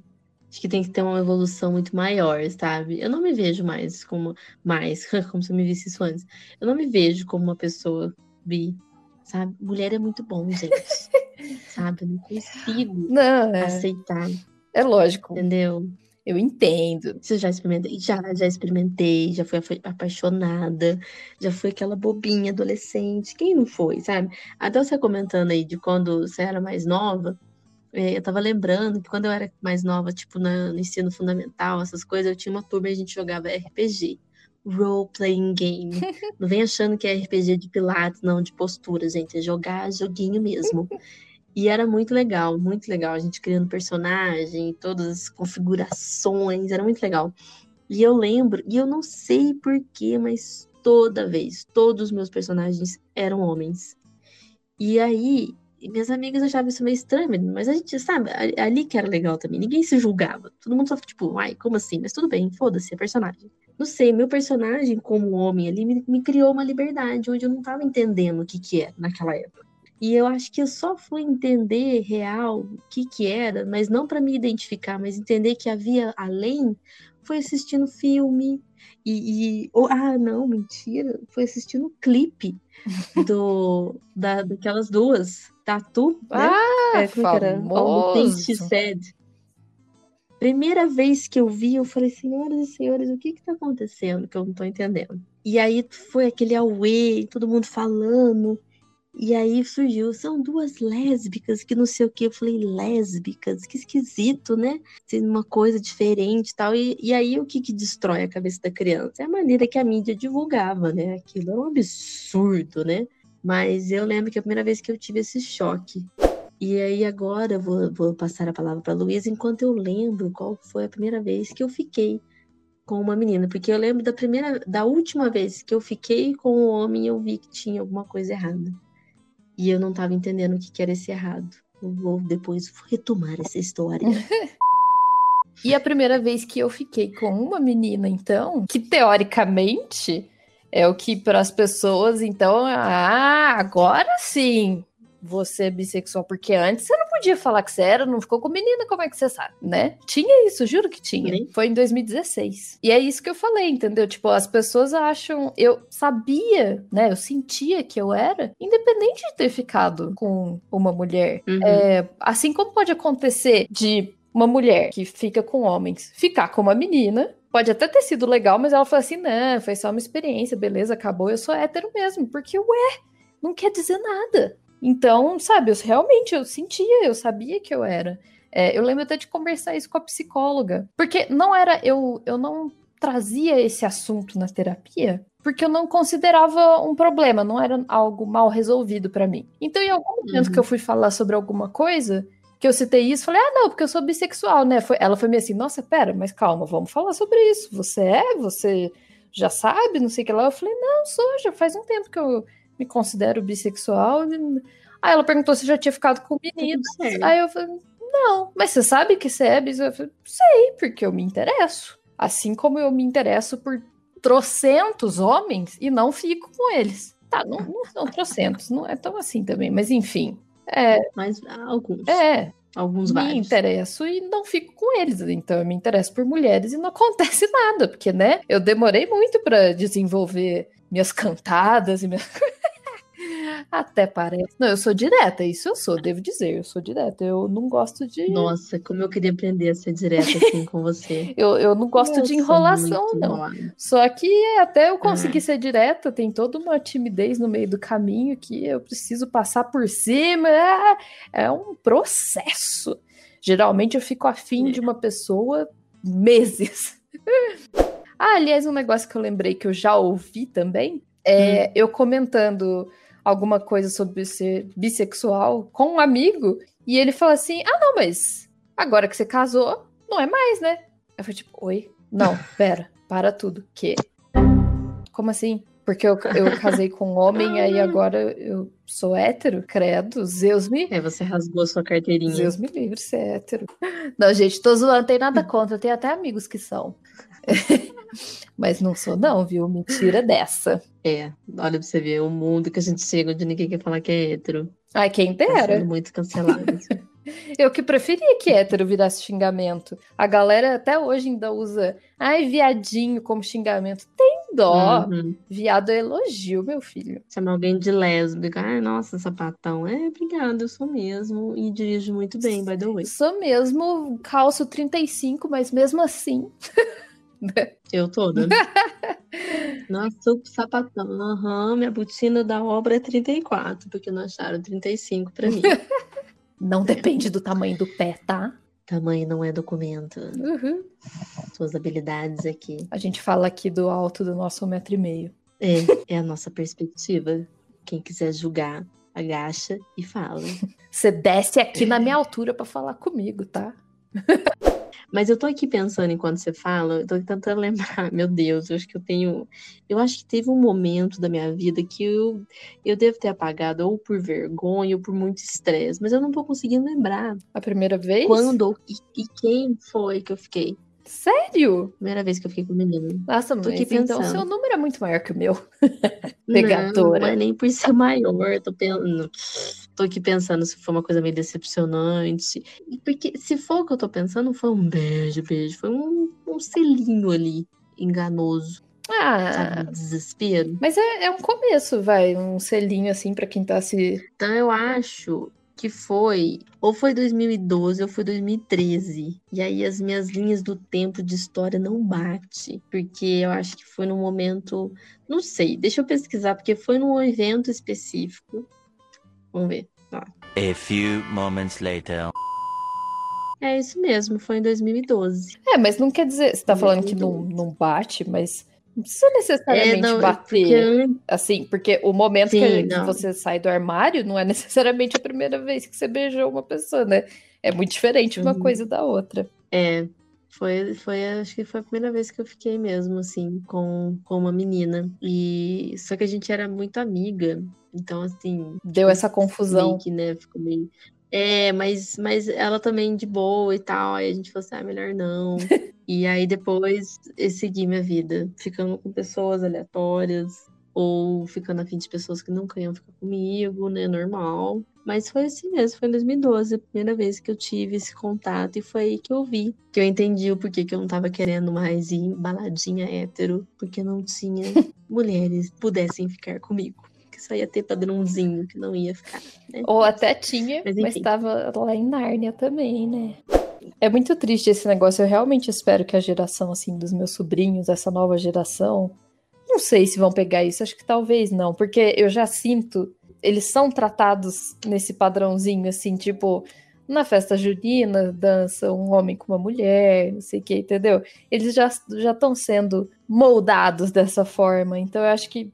Acho que tem que ter uma evolução muito maior, sabe? Eu não me vejo mais como. Mais, como se eu me visse isso antes. Eu não me vejo como uma pessoa bi, sabe? Mulher é muito bom, gente. sabe? Eu não consigo não, é... aceitar. É lógico. Entendeu? Eu entendo. Você já experimentei? Já, já experimentei, já fui apaixonada, já fui aquela bobinha adolescente. Quem não foi, sabe? Até você comentando aí de quando você era mais nova, é, eu tava lembrando que quando eu era mais nova, tipo, no ensino fundamental, essas coisas, eu tinha uma turma e a gente jogava RPG. Role playing game. Não vem achando que é RPG de pilates, não, de postura, gente. É jogar joguinho mesmo. E era muito legal, muito legal. A gente criando personagem, todas as configurações, era muito legal. E eu lembro, e eu não sei porquê, mas toda vez, todos os meus personagens eram homens. E aí, minhas amigas achavam isso meio estranho, mas a gente, sabe, ali que era legal também. Ninguém se julgava. Todo mundo só, tipo, ai, como assim? Mas tudo bem, foda-se, é personagem. Não sei, meu personagem como homem ali me, me criou uma liberdade onde eu não tava entendendo o que que era naquela época. E eu acho que eu só fui entender real o que que era, mas não para me identificar, mas entender que havia além, foi assistindo filme e, e oh, ah, não, mentira, foi assistindo o clipe do da, daquelas duas, Tatu, né? Ah, é, como famoso. She Said. Primeira vez que eu vi, eu falei, senhoras e senhores, o que que tá acontecendo que eu não tô entendendo? E aí foi aquele auê, todo mundo falando, E aí surgiu, são duas lésbicas, que não sei o que. Eu falei, lésbicas, que esquisito, né? Sendo uma coisa diferente e tal. E, e aí o que, que destrói a cabeça da criança? É a maneira que a mídia divulgava, né? Aquilo era um absurdo, né? Mas eu lembro que a primeira vez que eu tive esse choque. E aí agora eu vou, vou passar a palavra para Luísa enquanto eu lembro qual foi a primeira vez que eu fiquei com uma menina, porque eu lembro da primeira, da última vez que eu fiquei com um homem, eu vi que tinha alguma coisa errada. E eu não estava entendendo o que, que era esse errado. Eu vou depois retomar essa história. e a primeira vez que eu fiquei com uma menina, então, que teoricamente é o que para as pessoas, então, ah, agora sim, você é bissexual, porque antes você não podia falar que você era, não ficou com menina, como é que você sabe, né? Tinha isso, juro que tinha. Sim. Foi em 2016. E é isso que eu falei, entendeu? Tipo, as pessoas acham. Eu sabia, né? Eu sentia que eu era, independente de ter ficado com uma mulher. Uhum. É, assim como pode acontecer de uma mulher que fica com homens ficar com uma menina, pode até ter sido legal, mas ela falou assim: não, foi só uma experiência, beleza, acabou, eu sou hétero mesmo. Porque, ué, não quer dizer nada. Então, sabe, eu realmente eu sentia, eu sabia que eu era. É, eu lembro até de conversar isso com a psicóloga. Porque não era. Eu, eu não trazia esse assunto na terapia porque eu não considerava um problema, não era algo mal resolvido para mim. Então, em algum momento uhum. que eu fui falar sobre alguma coisa, que eu citei isso, falei, ah, não, porque eu sou bissexual, né? Foi, ela foi meio assim, nossa, pera, mas calma, vamos falar sobre isso. Você é? Você já sabe? Não sei o que lá. Eu falei, não, sou, já faz um tempo que eu me considero bissexual. Aí ela perguntou se já tinha ficado com meninos. Aí eu falei, não, mas você sabe que você é bissexual? Eu falei, sei, porque eu me interesso. Assim como eu me interesso por trocentos homens e não fico com eles. Tá, não, não são trocentos, não é tão assim também, mas enfim. É, mas alguns. É, Alguns me vários. interesso e não fico com eles. Então eu me interesso por mulheres e não acontece nada, porque, né? Eu demorei muito para desenvolver minhas cantadas e minhas. Até parece. Não, eu sou direta, isso eu sou, devo dizer, eu sou direta. Eu não gosto de. Nossa, como eu queria aprender a ser direta assim com você. eu, eu não gosto de enrolação, não. Só que até eu conseguir ah. ser direta, tem toda uma timidez no meio do caminho que eu preciso passar por cima. É, é um processo. Geralmente eu fico afim é. de uma pessoa meses. ah, aliás, um negócio que eu lembrei que eu já ouvi também é hum. eu comentando alguma coisa sobre ser bissexual com um amigo e ele fala assim: Ah, não, mas agora que você casou, não é mais, né? Eu falei, tipo, oi? Não, pera, para tudo. Que? Como assim? Porque eu, eu casei com um homem, aí agora eu sou hétero, credo, Zeus me. É, você rasgou sua carteirinha. Zeus me livre ser hétero. Não, gente, tô zoando, não tem nada contra, tem até amigos que são. Mas não sou, não, viu? Mentira dessa. É, olha pra você ver, o mundo que a gente chega onde ninguém quer falar que é hétero. Ai, quem dera. Tá muito cancelado. Eu que preferia que hétero virasse xingamento. A galera até hoje ainda usa, ai, viadinho como xingamento. Tem dó. Uhum. Viado é elogio, meu filho. Chama alguém de lésbica. Ai, nossa, sapatão. É, obrigada, eu sou mesmo. E dirijo muito bem, by the way. Sou mesmo, calço 35, mas mesmo assim. Eu toda. Nossa, sapatão. Uhum, minha botina da obra é 34, porque não acharam 35 para mim. Não depende do tamanho do pé, tá? Tamanho não é documento. Uhum. Suas habilidades aqui. A gente fala aqui do alto do nosso metro e meio. É, é a nossa perspectiva. Quem quiser julgar, agacha e fala. Você desce aqui na minha altura para falar comigo, tá? Mas eu tô aqui pensando enquanto você fala, eu tô tentando lembrar, meu Deus, eu acho que eu tenho. Eu acho que teve um momento da minha vida que eu, eu devo ter apagado ou por vergonha ou por muito estresse, mas eu não tô conseguindo lembrar. A primeira vez? Quando e, e quem foi que eu fiquei. Sério? Primeira vez que eu fiquei com o menino. Nossa, mas então o seu número é muito maior que o meu. Pegadora. Não, não é nem por ser maior. Tô, pensando, tô aqui pensando se foi uma coisa meio decepcionante. Porque se for o que eu tô pensando, foi um beijo, beijo. Foi um, um selinho ali, enganoso. Ah, desespero. Mas é, é um começo, vai. Um selinho assim para quem tá se. Então eu acho que foi, ou foi 2012 ou foi 2013. E aí as minhas linhas do tempo de história não bate, porque eu acho que foi num momento, não sei, deixa eu pesquisar, porque foi num evento específico Vamos ver. Tá. A few moments later. É isso mesmo, foi em 2012. É, mas não quer dizer. Você tá falando que não, não bate, mas não precisa necessariamente é, não, bater. Porque... Assim, porque o momento Sim, que, que, você sai do armário não é necessariamente a primeira vez que você beijou uma pessoa, né? É muito diferente uma uhum. coisa da outra. É. Foi, foi, acho que foi a primeira vez que eu fiquei mesmo, assim, com, com uma menina. E só que a gente era muito amiga. Então, assim. Deu essa confusão. Que, né, ficou meio. É, mas, mas ela também de boa e tal. Aí a gente falou assim: ah, melhor não. e aí depois eu segui minha vida, ficando com pessoas aleatórias, ou ficando afim de pessoas que nunca iam ficar comigo, né? Normal. Mas foi assim mesmo, foi em 2012, a primeira vez que eu tive esse contato, e foi aí que eu vi, que eu entendi o porquê que eu não tava querendo mais ir em baladinha hétero, porque não tinha mulheres que pudessem ficar comigo. Que só ia ter padrãozinho que não ia ficar. Né? Ou até tinha, mas, mas tava lá em Nárnia também, né? É muito triste esse negócio. Eu realmente espero que a geração assim dos meus sobrinhos, essa nova geração, não sei se vão pegar isso. Acho que talvez não, porque eu já sinto eles são tratados nesse padrãozinho, assim, tipo, na festa junina, dança um homem com uma mulher, não sei o que, entendeu? Eles já estão sendo moldados dessa forma, então eu acho que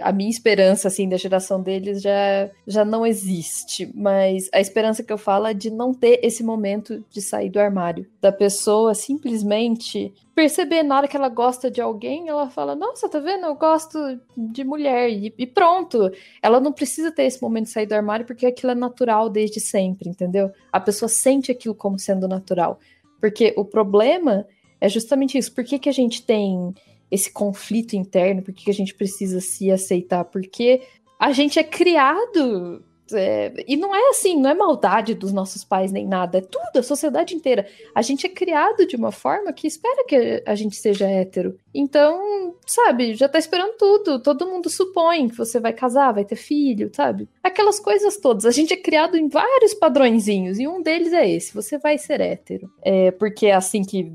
a minha esperança, assim, da geração deles já, já não existe. Mas a esperança que eu falo é de não ter esse momento de sair do armário. Da pessoa simplesmente perceber na hora que ela gosta de alguém, ela fala: Nossa, tá vendo? Eu gosto de mulher. E, e pronto. Ela não precisa ter esse momento de sair do armário porque aquilo é natural desde sempre, entendeu? A pessoa sente aquilo como sendo natural. Porque o problema é justamente isso. Por que, que a gente tem esse conflito interno, por que a gente precisa se aceitar, porque a gente é criado. É, e não é assim, não é maldade dos nossos pais nem nada, é tudo, a sociedade inteira. A gente é criado de uma forma que espera que a gente seja hétero. Então, sabe, já tá esperando tudo. Todo mundo supõe que você vai casar, vai ter filho, sabe? Aquelas coisas todas. A gente é criado em vários padrõezinhos, e um deles é esse: você vai ser hétero. É porque é assim que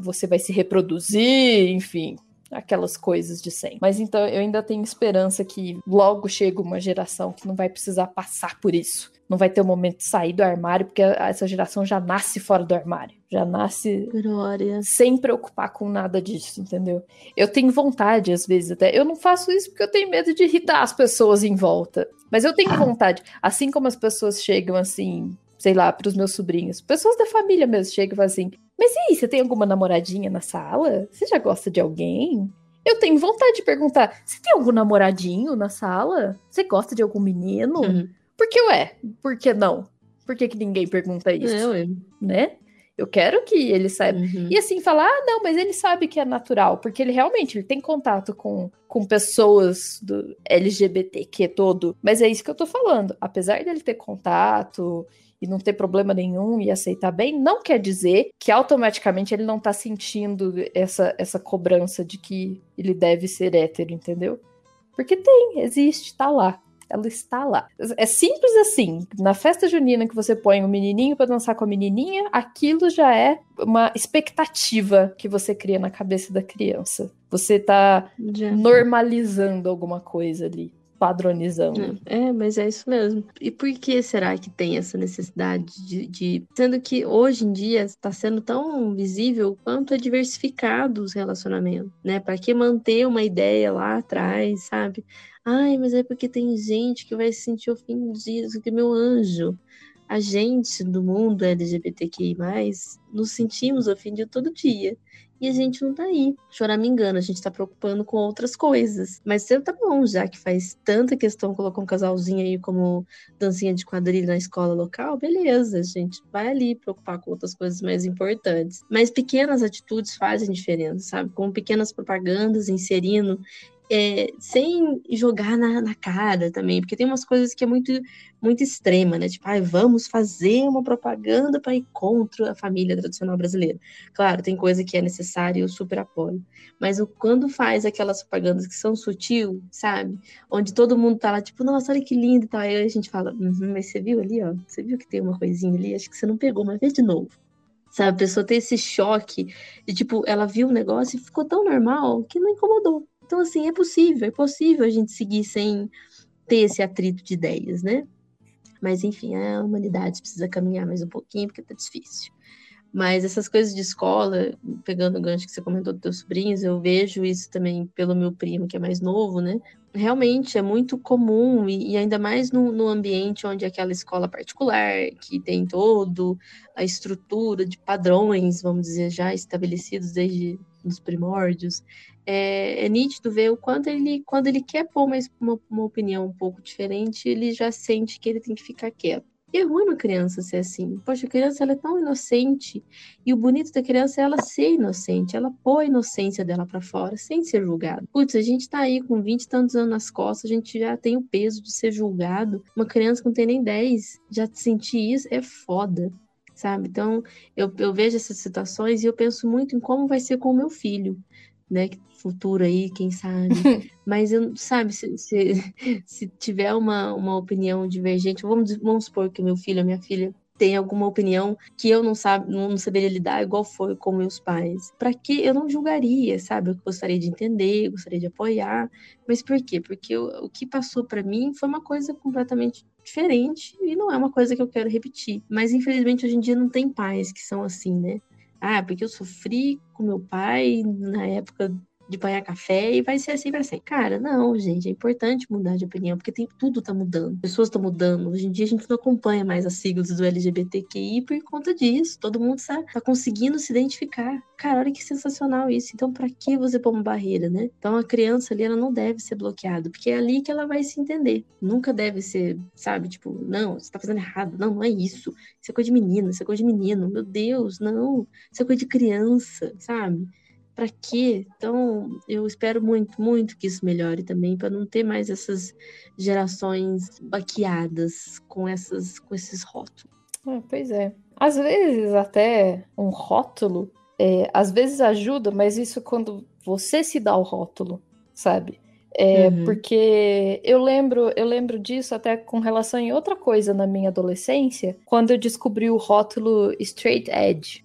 você vai se reproduzir, enfim, aquelas coisas de sempre. Mas então eu ainda tenho esperança que logo chega uma geração que não vai precisar passar por isso. Não vai ter o momento de sair do armário, porque essa geração já nasce fora do armário. Já nasce Glória. sem preocupar com nada disso, entendeu? Eu tenho vontade, às vezes, até. Eu não faço isso porque eu tenho medo de irritar as pessoas em volta. Mas eu tenho vontade. Assim como as pessoas chegam assim, sei lá, para os meus sobrinhos, pessoas da família mesmo chegam e falam assim: mas e aí, você tem alguma namoradinha na sala? Você já gosta de alguém? Eu tenho vontade de perguntar: você tem algum namoradinho na sala? Você gosta de algum menino? Uhum. Por que ué? Por que não? Por que, que ninguém pergunta isso? Eu, eu. Né? Eu quero que ele saiba. Uhum. E assim, falar, ah, não, mas ele sabe que é natural, porque ele realmente ele tem contato com, com pessoas do LGBTQ todo. Mas é isso que eu tô falando. Apesar dele ter contato e não ter problema nenhum e aceitar bem, não quer dizer que automaticamente ele não tá sentindo essa, essa cobrança de que ele deve ser hétero, entendeu? Porque tem, existe, tá lá. Ela está lá. É simples assim. Na festa junina que você põe um menininho para dançar com a menininha, aquilo já é uma expectativa que você cria na cabeça da criança. Você tá já. normalizando alguma coisa ali padronizando. É, é, mas é isso mesmo. E por que será que tem essa necessidade de. de... Sendo que hoje em dia está sendo tão visível quanto é diversificado os relacionamentos, né? Para que manter uma ideia lá atrás, sabe? Ai, mas é porque tem gente que vai se sentir ofendido, que meu anjo. A gente do mundo LGBTQI, nos sentimos ofendidos todo dia e a gente não tá aí. Engana, a gente tá preocupando com outras coisas. Mas tá bom, já que faz tanta questão colocar um casalzinho aí como dancinha de quadrilha na escola local, beleza, a gente vai ali preocupar com outras coisas mais importantes. Mas pequenas atitudes fazem diferença, sabe? Como pequenas propagandas inserindo é, sem jogar na, na, cara também, porque tem umas coisas que é muito, muito extrema, né? Tipo, ah, vamos fazer uma propaganda para ir contra a família tradicional brasileira. Claro, tem coisa que é necessária e eu super apoio. Mas o, quando faz aquelas propagandas que são sutil, sabe? Onde todo mundo tá lá, tipo, nossa, olha que lindo e tal. Aí a gente fala, uhum, mas você viu ali, ó? Você viu que tem uma coisinha ali? Acho que você não pegou, mas vê de novo. Sabe, a pessoa tem esse choque de tipo, ela viu o negócio e ficou tão normal que não incomodou. Então, assim, é possível, é possível a gente seguir sem ter esse atrito de ideias, né? Mas enfim, a humanidade precisa caminhar mais um pouquinho porque tá difícil. Mas essas coisas de escola, pegando o gancho que você comentou dos teus sobrinhos, eu vejo isso também pelo meu primo, que é mais novo, né? Realmente é muito comum, e, ainda mais no, no, ambiente onde é aquela escola particular, que tem todo a estrutura de padrões, vamos dizer, já estabelecidos desde os primórdios, é, é nítido ver o quanto ele, quando ele quer pôr uma, uma, opinião um pouco diferente, ele já sente que ele tem que ficar quieto. E é ruim uma criança ser assim. Poxa, a criança ela é tão inocente. E o bonito da criança é ela ser inocente. Ela pôr a inocência dela para fora, sem ser julgada. Putz, a gente tá aí com 20 e tantos anos nas costas, a gente já tem o peso de ser julgado. Uma criança que não tem nem 10, já sentir isso é foda. Sabe? Então, eu, eu vejo essas situações e eu penso muito em como vai ser com o meu filho né? Futuro aí, quem sabe. Mas eu, sabe, se, se, se, tiver uma, uma opinião divergente, vamos, vamos supor que meu filho, a minha filha, tem alguma opinião que eu não sabe, não saberia lidar igual foi com meus pais. Para que eu não julgaria, sabe? Eu gostaria de entender, gostaria de apoiar, mas por quê? Porque o, o que passou para mim foi uma coisa completamente diferente e não é uma coisa que eu quero repetir. Mas infelizmente hoje em dia não tem pais que são assim, né? Ah, porque eu sofri com meu pai na época de banhar café e vai ser assim para sempre. Cara, não, gente, é importante mudar de opinião, porque tem, tudo tá mudando. Pessoas estão mudando. Hoje em dia a gente não acompanha mais as siglas do LGBTQI por conta disso. Todo mundo tá, tá conseguindo se identificar. Cara, olha que sensacional isso. Então, para que você pôr uma barreira, né? Então, a criança ali, ela não deve ser bloqueada, porque é ali que ela vai se entender. Nunca deve ser, sabe, tipo, não, você tá fazendo errado. Não, não é isso. Isso é coisa de menina, isso é coisa de menino. Meu Deus, não. Isso é coisa de criança, sabe? Para quê? Então, eu espero muito, muito que isso melhore também, para não ter mais essas gerações baqueadas com, essas, com esses rótulos. É, pois é. Às vezes, até um rótulo, é, às vezes ajuda, mas isso quando você se dá o rótulo, sabe? É, uhum. Porque eu lembro, eu lembro disso até com relação em outra coisa na minha adolescência, quando eu descobri o rótulo straight edge.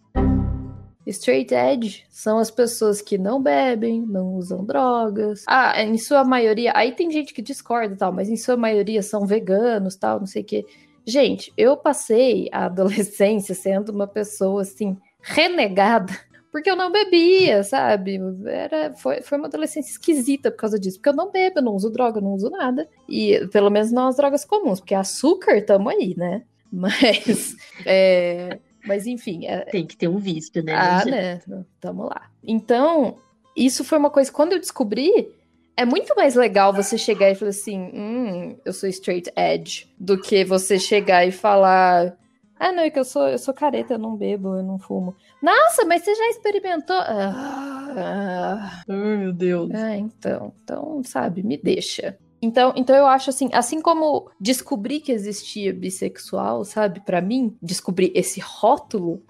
Straight edge são as pessoas que não bebem, não usam drogas. Ah, em sua maioria, aí tem gente que discorda e tal, mas em sua maioria são veganos, tal, não sei o quê. Gente, eu passei a adolescência sendo uma pessoa assim renegada porque eu não bebia, sabe? Era, foi, foi uma adolescência esquisita por causa disso, porque eu não bebo, eu não uso droga, eu não uso nada. E pelo menos não as drogas comuns, porque açúcar tamo aí, né? Mas é, mas enfim. É... Tem que ter um visto, né? Ah, né? Tamo lá. Então, isso foi uma coisa. Quando eu descobri, é muito mais legal você chegar e falar assim: hum, eu sou straight edge, do que você chegar e falar. Ah, não, é que eu sou, eu sou careta, eu não bebo, eu não fumo. Nossa, mas você já experimentou? Ah, ah. Ai, meu Deus. Ah, então, então, sabe, me deixa. Então, então eu acho assim, assim como descobrir que existia bissexual, sabe, para mim, descobrir esse rótulo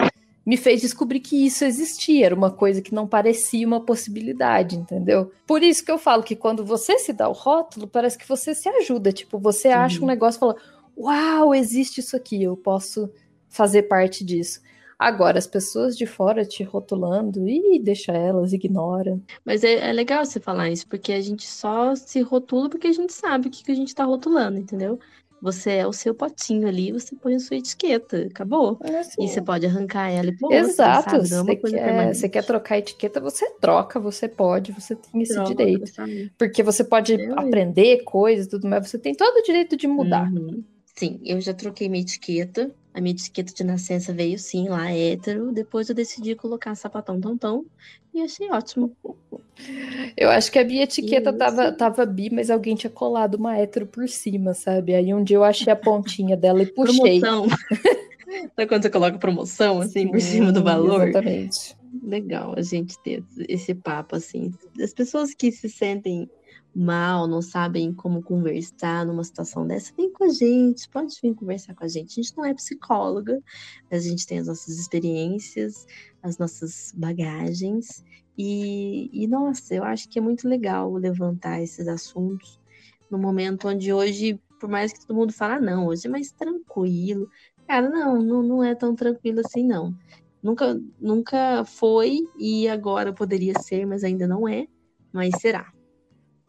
me fez descobrir que isso existia, era uma coisa que não parecia uma possibilidade, entendeu? Por isso que eu falo que quando você se dá o rótulo, parece que você se ajuda, tipo, você uhum. acha um negócio e fala: "Uau, existe isso aqui, eu posso fazer parte disso". Agora, as pessoas de fora te rotulando, e deixa elas, ignora. Mas é, é, legal você falar isso, porque a gente só se rotula porque a gente sabe o que, que a gente tá rotulando, entendeu? Você é o seu potinho ali, você põe a sua etiqueta, acabou. É assim. E você pode arrancar ela e pôr. Exato. Outra, você, quer, você quer trocar a etiqueta, você troca, você pode, você tem esse troca, direito. Porque você pode é aprender coisas e tudo mais, você tem todo o direito de mudar. Uhum. Sim, eu já troquei minha etiqueta. A minha etiqueta de nascença veio sim lá, hétero. Depois eu decidi colocar sapatão tão e achei ótimo. Eu acho que a minha etiqueta tava, tava bi, mas alguém tinha colado uma hétero por cima, sabe? Aí um dia eu achei a pontinha dela e puxei. Promoção. Sabe quando você coloca promoção, assim, sim, por cima do valor? Exatamente. Legal a gente ter esse papo, assim. As pessoas que se sentem mal, não sabem como conversar numa situação dessa, vem com a gente, pode vir conversar com a gente. A gente não é psicóloga, a gente tem as nossas experiências, as nossas bagagens. E, e nossa, eu acho que é muito legal levantar esses assuntos no momento onde hoje, por mais que todo mundo fala, ah, não, hoje é mais tranquilo. Cara, não, não, não é tão tranquilo assim, não. Nunca, nunca foi e agora poderia ser, mas ainda não é. Mas será.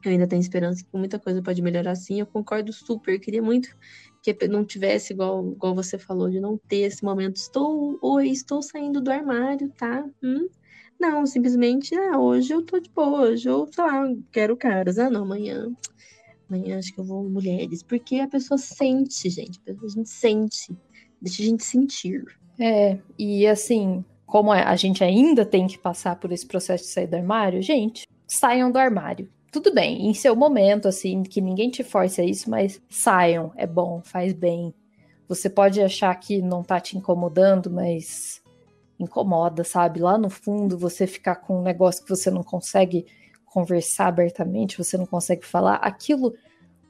Eu ainda tenho esperança que muita coisa pode melhorar sim. Eu concordo super. Eu queria muito que não tivesse, igual, igual você falou, de não ter esse momento, estou, oi, estou saindo do armário, tá? Hum? Não, simplesmente, ah, hoje eu tô de boa, hoje eu, sei lá, quero caras. Ah, não, amanhã, amanhã acho que eu vou mulheres. Porque a pessoa sente, gente, a gente sente, deixa a gente sentir. É, e assim, como a gente ainda tem que passar por esse processo de sair do armário, gente, saiam do armário tudo bem, em seu momento, assim, que ninguém te force a isso, mas saiam, é bom, faz bem. Você pode achar que não tá te incomodando, mas incomoda, sabe? Lá no fundo, você ficar com um negócio que você não consegue conversar abertamente, você não consegue falar, aquilo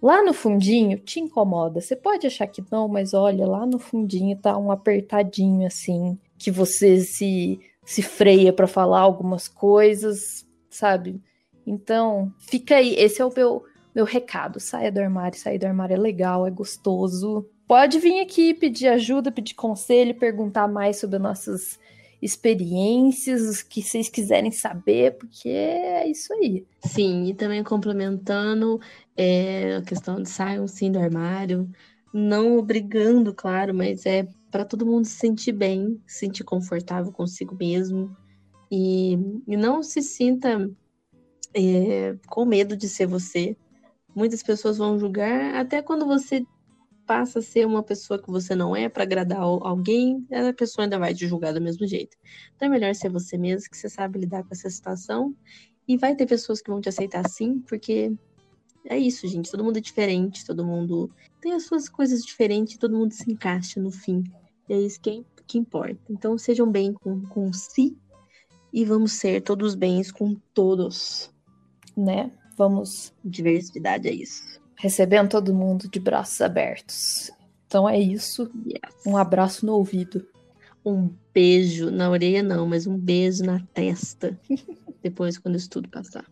lá no fundinho te incomoda. Você pode achar que não, mas olha, lá no fundinho tá um apertadinho assim, que você se se freia para falar algumas coisas, sabe? Então, fica aí. Esse é o meu, meu recado. Saia do armário. Sair do armário é legal, é gostoso. Pode vir aqui pedir ajuda, pedir conselho, perguntar mais sobre nossas experiências, o que vocês quiserem saber, porque é isso aí. Sim, e também complementando é, a questão de saiam sim do armário, não obrigando, claro, mas é para todo mundo se sentir bem, se sentir confortável consigo mesmo e, e não se sinta é, com medo de ser você. Muitas pessoas vão julgar, até quando você passa a ser uma pessoa que você não é para agradar alguém, a pessoa ainda vai te julgar do mesmo jeito. Então é melhor ser você mesmo, que você sabe lidar com essa situação. E vai ter pessoas que vão te aceitar assim, porque é isso, gente. Todo mundo é diferente, todo mundo tem as suas coisas diferentes, todo mundo se encaixa no fim. E é isso que, que importa. Então sejam bem com, com si e vamos ser todos bens com todos né? Vamos. Diversidade é isso. Recebendo todo mundo de braços abertos. Então é isso. Yes. Um abraço no ouvido. Um beijo na orelha, não, mas um beijo na testa. Depois, quando isso tudo passar.